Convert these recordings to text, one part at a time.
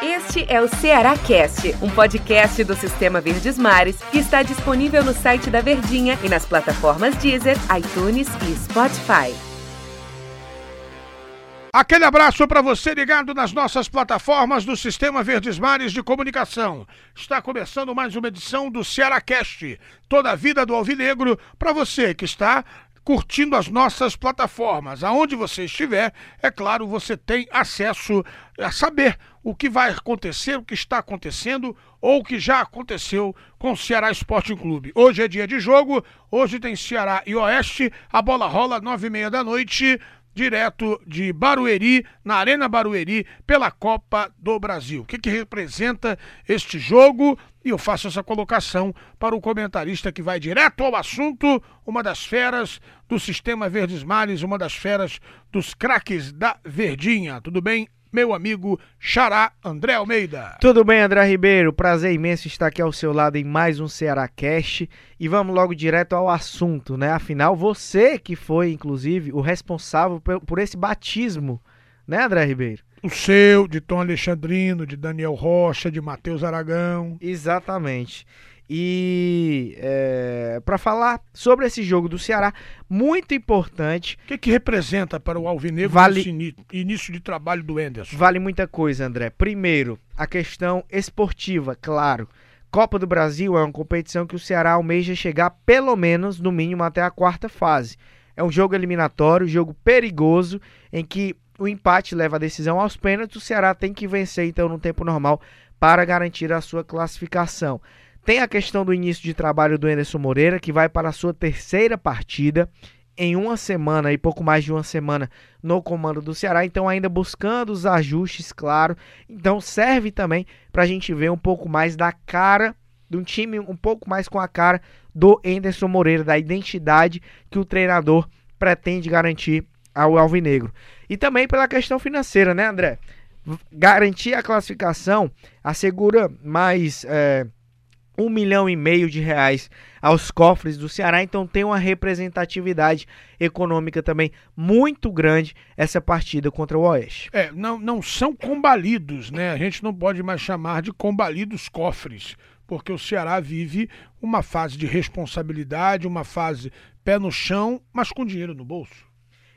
Este é o Ceará Cast, um podcast do Sistema Verdes Mares que está disponível no site da Verdinha e nas plataformas Deezer, iTunes e Spotify. Aquele abraço para você ligado nas nossas plataformas do Sistema Verdes Mares de Comunicação. Está começando mais uma edição do Ceará Cast, toda a vida do Alvinegro, para você que está curtindo as nossas plataformas. Aonde você estiver, é claro, você tem acesso a saber o que vai acontecer, o que está acontecendo ou o que já aconteceu com o Ceará Esporte Clube. Hoje é dia de jogo, hoje tem Ceará e Oeste, a bola rola nove e meia da noite direto de Barueri, na Arena Barueri, pela Copa do Brasil. O que, que representa este jogo? E eu faço essa colocação para o comentarista que vai direto ao assunto, uma das feras do Sistema Verdes Mares, uma das feras dos craques da Verdinha. Tudo bem, meu amigo Xará André Almeida. Tudo bem, André Ribeiro? Prazer imenso estar aqui ao seu lado em mais um Ceará Cast. E vamos logo direto ao assunto, né? Afinal, você que foi, inclusive, o responsável por esse batismo, né, André Ribeiro? O seu, de Tom Alexandrino, de Daniel Rocha, de Matheus Aragão. Exatamente. E é, para falar sobre esse jogo do Ceará, muito importante. O que, que representa para o Alvinegro vale, esse início de trabalho do Enderson? Vale muita coisa, André. Primeiro, a questão esportiva, claro. Copa do Brasil é uma competição que o Ceará almeja chegar pelo menos, no mínimo, até a quarta fase. É um jogo eliminatório, jogo perigoso, em que o empate leva a decisão aos pênaltis. O Ceará tem que vencer, então, no tempo normal, para garantir a sua classificação. Tem a questão do início de trabalho do Anderson Moreira, que vai para a sua terceira partida em uma semana e pouco mais de uma semana no comando do Ceará, então ainda buscando os ajustes, claro. Então serve também para a gente ver um pouco mais da cara de um time, um pouco mais com a cara do Anderson Moreira, da identidade que o treinador pretende garantir ao Alvinegro. E também pela questão financeira, né, André? Garantir a classificação assegura mais. É, um milhão e meio de reais aos cofres do Ceará, então tem uma representatividade econômica também muito grande essa partida contra o Oeste. É, não, não são combalidos, né? A gente não pode mais chamar de combalidos cofres, porque o Ceará vive uma fase de responsabilidade, uma fase pé no chão, mas com dinheiro no bolso.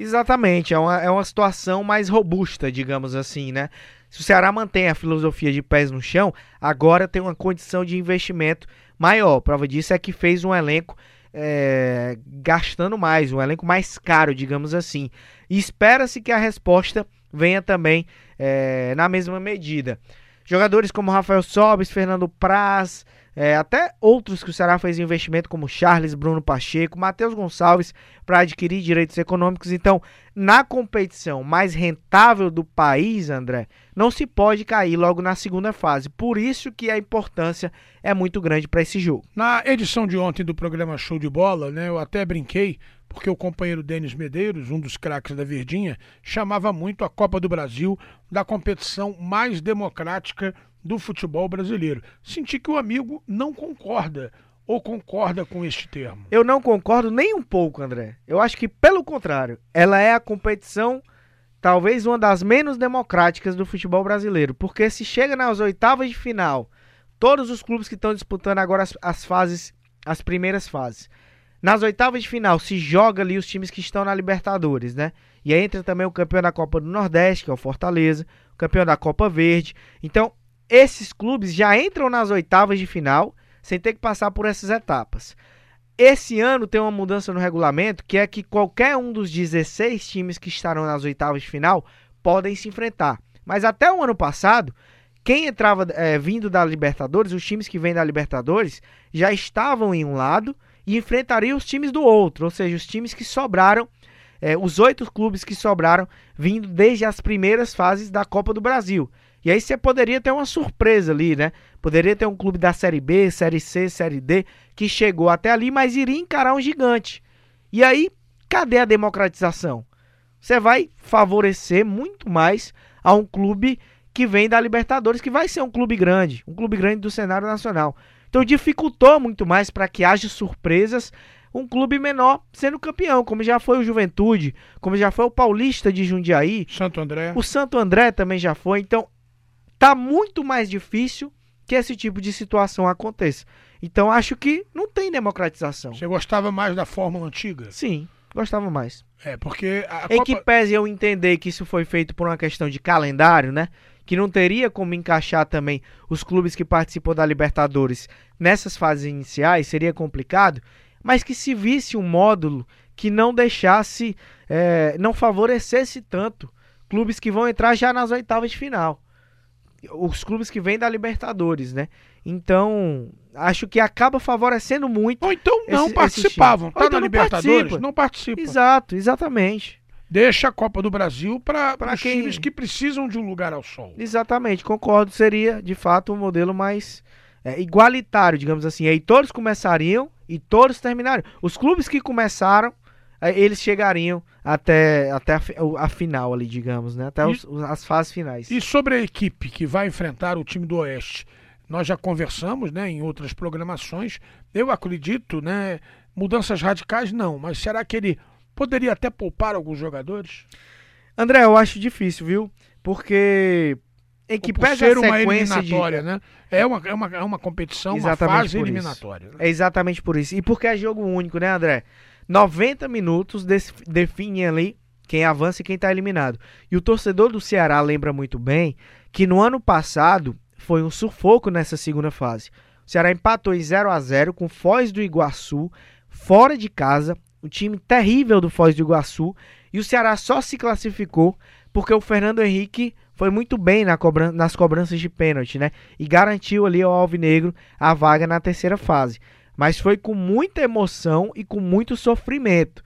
Exatamente, é uma, é uma situação mais robusta, digamos assim, né? Se o Ceará mantém a filosofia de pés no chão, agora tem uma condição de investimento maior. Prova disso é que fez um elenco é, gastando mais, um elenco mais caro, digamos assim. E espera-se que a resposta venha também é, na mesma medida. Jogadores como Rafael Sobes, Fernando Praz, é, até outros que o Ceará fez investimento, como Charles, Bruno Pacheco, Matheus Gonçalves, para adquirir direitos econômicos. Então, na competição mais rentável do país, André, não se pode cair logo na segunda fase. Por isso que a importância é muito grande para esse jogo. Na edição de ontem do programa Show de Bola, né, eu até brinquei, porque o companheiro Denis Medeiros, um dos craques da Verdinha, chamava muito a Copa do Brasil da competição mais democrática do futebol brasileiro. Senti que o amigo não concorda ou concorda com este termo? Eu não concordo nem um pouco, André. Eu acho que, pelo contrário, ela é a competição talvez uma das menos democráticas do futebol brasileiro. Porque se chega nas oitavas de final, todos os clubes que estão disputando agora as, as fases, as primeiras fases. Nas oitavas de final se joga ali os times que estão na Libertadores, né? E aí entra também o campeão da Copa do Nordeste, que é o Fortaleza, o campeão da Copa Verde. Então, esses clubes já entram nas oitavas de final sem ter que passar por essas etapas. Esse ano tem uma mudança no regulamento que é que qualquer um dos 16 times que estarão nas oitavas de final podem se enfrentar. Mas até o ano passado, quem entrava é, vindo da Libertadores, os times que vêm da Libertadores, já estavam em um lado e enfrentariam os times do outro, ou seja, os times que sobraram, é, os oito clubes que sobraram vindo desde as primeiras fases da Copa do Brasil. E aí você poderia ter uma surpresa ali, né? Poderia ter um clube da Série B, Série C, Série D, que chegou até ali, mas iria encarar um gigante. E aí, cadê a democratização? Você vai favorecer muito mais a um clube que vem da Libertadores, que vai ser um clube grande, um clube grande do cenário nacional. Então dificultou muito mais para que haja surpresas, um clube menor sendo campeão, como já foi o Juventude, como já foi o Paulista de Jundiaí. Santo André. O Santo André também já foi. Então, tá muito mais difícil que esse tipo de situação aconteça. Então, acho que não tem democratização. Você gostava mais da fórmula antiga? Sim, gostava mais. É, porque a em Copa... que pese eu entender que isso foi feito por uma questão de calendário, né? Que não teria como encaixar também os clubes que participam da Libertadores nessas fases iniciais, seria complicado, mas que se visse um módulo que não deixasse, é, não favorecesse tanto clubes que vão entrar já nas oitavas de final. Os clubes que vêm da Libertadores, né? Então, acho que acaba favorecendo muito. Ou então não esse- participavam. esse. Tá então na não Libertadores? participa. Não participa. Exato, exatamente. Deixa a Copa do Brasil para os quem- times que precisam de um lugar ao sol. Exatamente, concordo. Seria, de fato, um modelo mais é, igualitário, digamos assim. E aí todos começariam e todos terminariam. Os clubes que começaram, eles chegariam até, até a, a final ali, digamos, né? Até os- os- as fases finais. E sobre a equipe que vai enfrentar o time do Oeste, nós já conversamos, né, em outras programações. Eu acredito, né, mudanças radicais não, mas será que ele poderia até poupar alguns jogadores? André, eu acho difícil, viu? Porque em que pese ser a uma sequência de... eliminatória, né? É uma, é uma, é uma competição, uma Exatamente fase por isso. eliminatória. né? É exatamente por isso. E porque é jogo único, né, André? 90 minutos definem ali quem avança e quem tá eliminado. E o torcedor do Ceará lembra muito bem que no ano passado foi um sufoco nessa segunda fase. O Ceará empatou em 0 a 0 com Foz do Iguaçu, fora de casa, um time terrível do Foz do Iguaçu, e o Ceará só se classificou porque o Fernando Henrique foi muito bem na cobran- nas cobranças de pênalti, né? E garantiu ali ao Alvinegro a vaga na terceira fase. Mas foi com muita emoção e com muito sofrimento.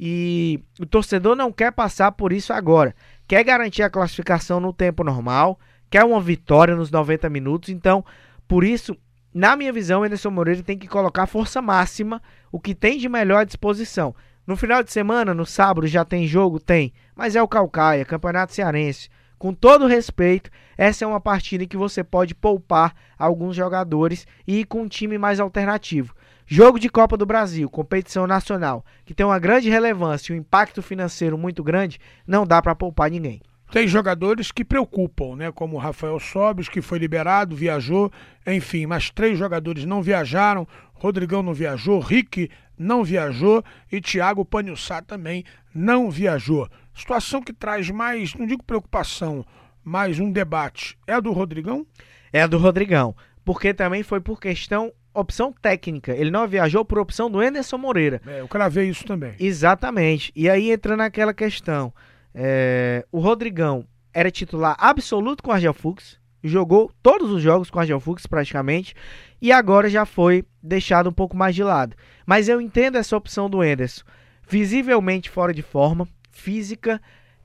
E o torcedor não quer passar por isso agora. Quer garantir a classificação no tempo normal, quer uma vitória nos 90 minutos. Então, por isso, na minha visão, o Anderson Moreira tem que colocar força máxima, o que tem de melhor à disposição. No final de semana, no sábado, já tem jogo? Tem. Mas é o Calcaia, Campeonato Cearense. Com todo respeito, essa é uma partida em que você pode poupar alguns jogadores e ir com um time mais alternativo. Jogo de Copa do Brasil, competição nacional, que tem uma grande relevância e um impacto financeiro muito grande, não dá para poupar ninguém. Tem jogadores que preocupam, né? Como o Rafael Sobis, que foi liberado, viajou, enfim, mas três jogadores não viajaram. Rodrigão não viajou, Rick não viajou e Thiago Panhussá também não viajou. Situação que traz mais, não digo preocupação, mas um debate. É a do Rodrigão? É a do Rodrigão, porque também foi por questão opção técnica. Ele não viajou por opção do Anderson Moreira. É, eu cravei isso também. Exatamente. E aí entra naquela questão. é, o Rodrigão era titular absoluto com o Argel Fux, jogou todos os jogos com o Argel Fux praticamente, e agora já foi deixado um pouco mais de lado. Mas eu entendo essa opção do Enderson. Visivelmente fora de forma, física,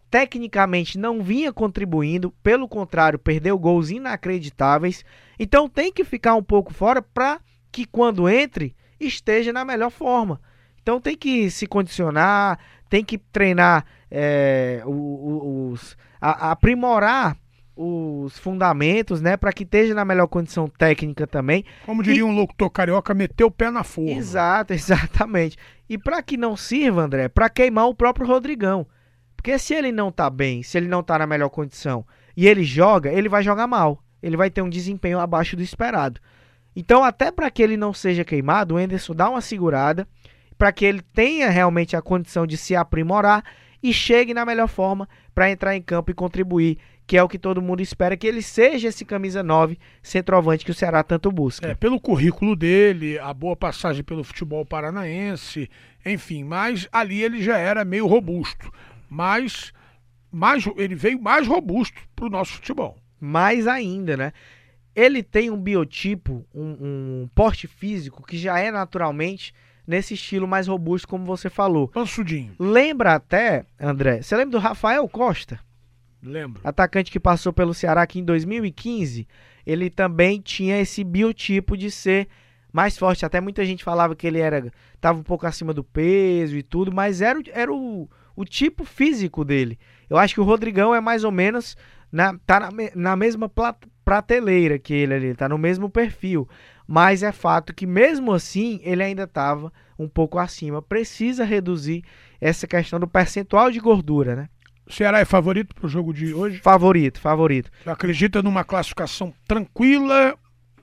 tecnicamente não vinha contribuindo, pelo contrário, perdeu gols inacreditáveis. Então tem que ficar um pouco fora para que quando entre esteja na melhor forma. Então tem que se condicionar, tem que treinar, é, o- o- os, a- aprimorar os fundamentos, né, para que esteja na melhor condição técnica também. Como diria um locutor carioca, meteu o pé na forma. Exato, exatamente. E para que não sirva, André, para queimar o próprio Rodrigão. Porque se ele não tá bem, se ele não tá na melhor condição e ele joga, ele vai jogar mal. Ele vai ter um desempenho abaixo do esperado. Então, até para que ele não seja queimado, o Enderson dá uma segurada, para que ele tenha realmente a condição de se aprimorar e chegue na melhor forma para entrar em campo e contribuir, que é o que todo mundo espera que ele seja esse camisa 9 centroavante que o Ceará tanto busca. É, pelo currículo dele, a boa passagem pelo futebol paranaense, enfim, mas ali ele já era meio robusto. Mas mais, ele veio mais robusto para o nosso futebol. Mais ainda, né? Ele tem um biotipo, um, um porte físico que já é naturalmente nesse estilo mais robusto, como você falou. Pansudinho, Lembra até, André, você lembra do Rafael Costa? Lembro. atacante que passou pelo Ceará aqui em 2015, ele também tinha esse biotipo de ser mais forte. Até muita gente falava que ele era tava um pouco acima do peso e tudo, mas era, era o, o tipo físico dele. Eu acho que o Rodrigão é mais ou menos na, tá na, na mesma prateleira que ele ali, tá no mesmo perfil. Mas é fato que mesmo assim ele ainda estava um pouco acima. Precisa reduzir essa questão do percentual de gordura, né? Ceará é favorito para o jogo de hoje? Favorito, favorito. Você acredita numa classificação tranquila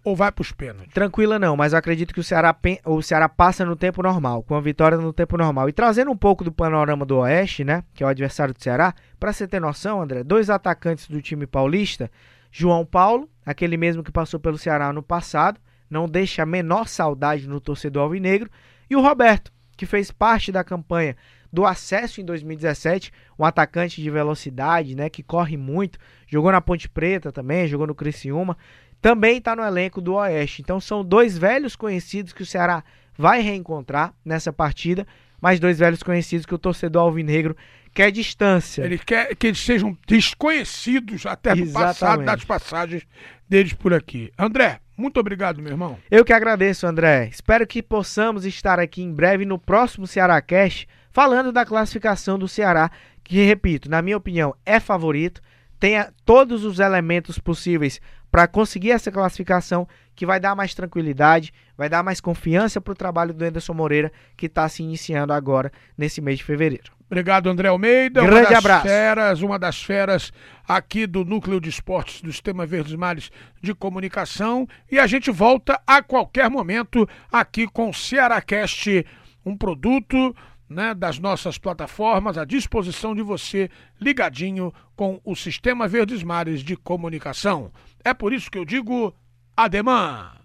ou vai para os pênaltis? Tranquila não, mas eu acredito que o Ceará, o Ceará passa no tempo normal, com a vitória no tempo normal. E trazendo um pouco do panorama do Oeste, né, que é o adversário do Ceará, para você ter noção, André, dois atacantes do time paulista, João Paulo, aquele mesmo que passou pelo Ceará no passado, não deixa a menor saudade no torcedor alvinegro, e o Roberto, que fez parte da campanha do acesso em 2017, um atacante de velocidade, né, que corre muito, jogou na Ponte Preta também, jogou no Criciúma, também está no elenco do Oeste. Então são dois velhos conhecidos que o Ceará vai reencontrar nessa partida, mas dois velhos conhecidos que o torcedor alvinegro quer distância. Ele quer que eles sejam desconhecidos até do passado, das passagens deles por aqui. André, muito obrigado, meu irmão. Eu que agradeço, André. Espero que possamos estar aqui em breve no próximo Ceará Cast falando da classificação do Ceará, que, repito, na minha opinião, é favorito, tem todos os elementos possíveis para conseguir essa classificação, que vai dar mais tranquilidade, vai dar mais confiança para o trabalho do Anderson Moreira, que está se iniciando agora nesse mês de fevereiro. Obrigado, André Almeida. Grande uma das abraço. Feras, uma das feras aqui do Núcleo de Esportes do Sistema Verdes Mares de Comunicação. E a gente volta a qualquer momento aqui com o Cearacast, um produto né, das nossas plataformas à disposição de você, ligadinho com o Sistema Verdes Mares de Comunicação. É por isso que eu digo ademã.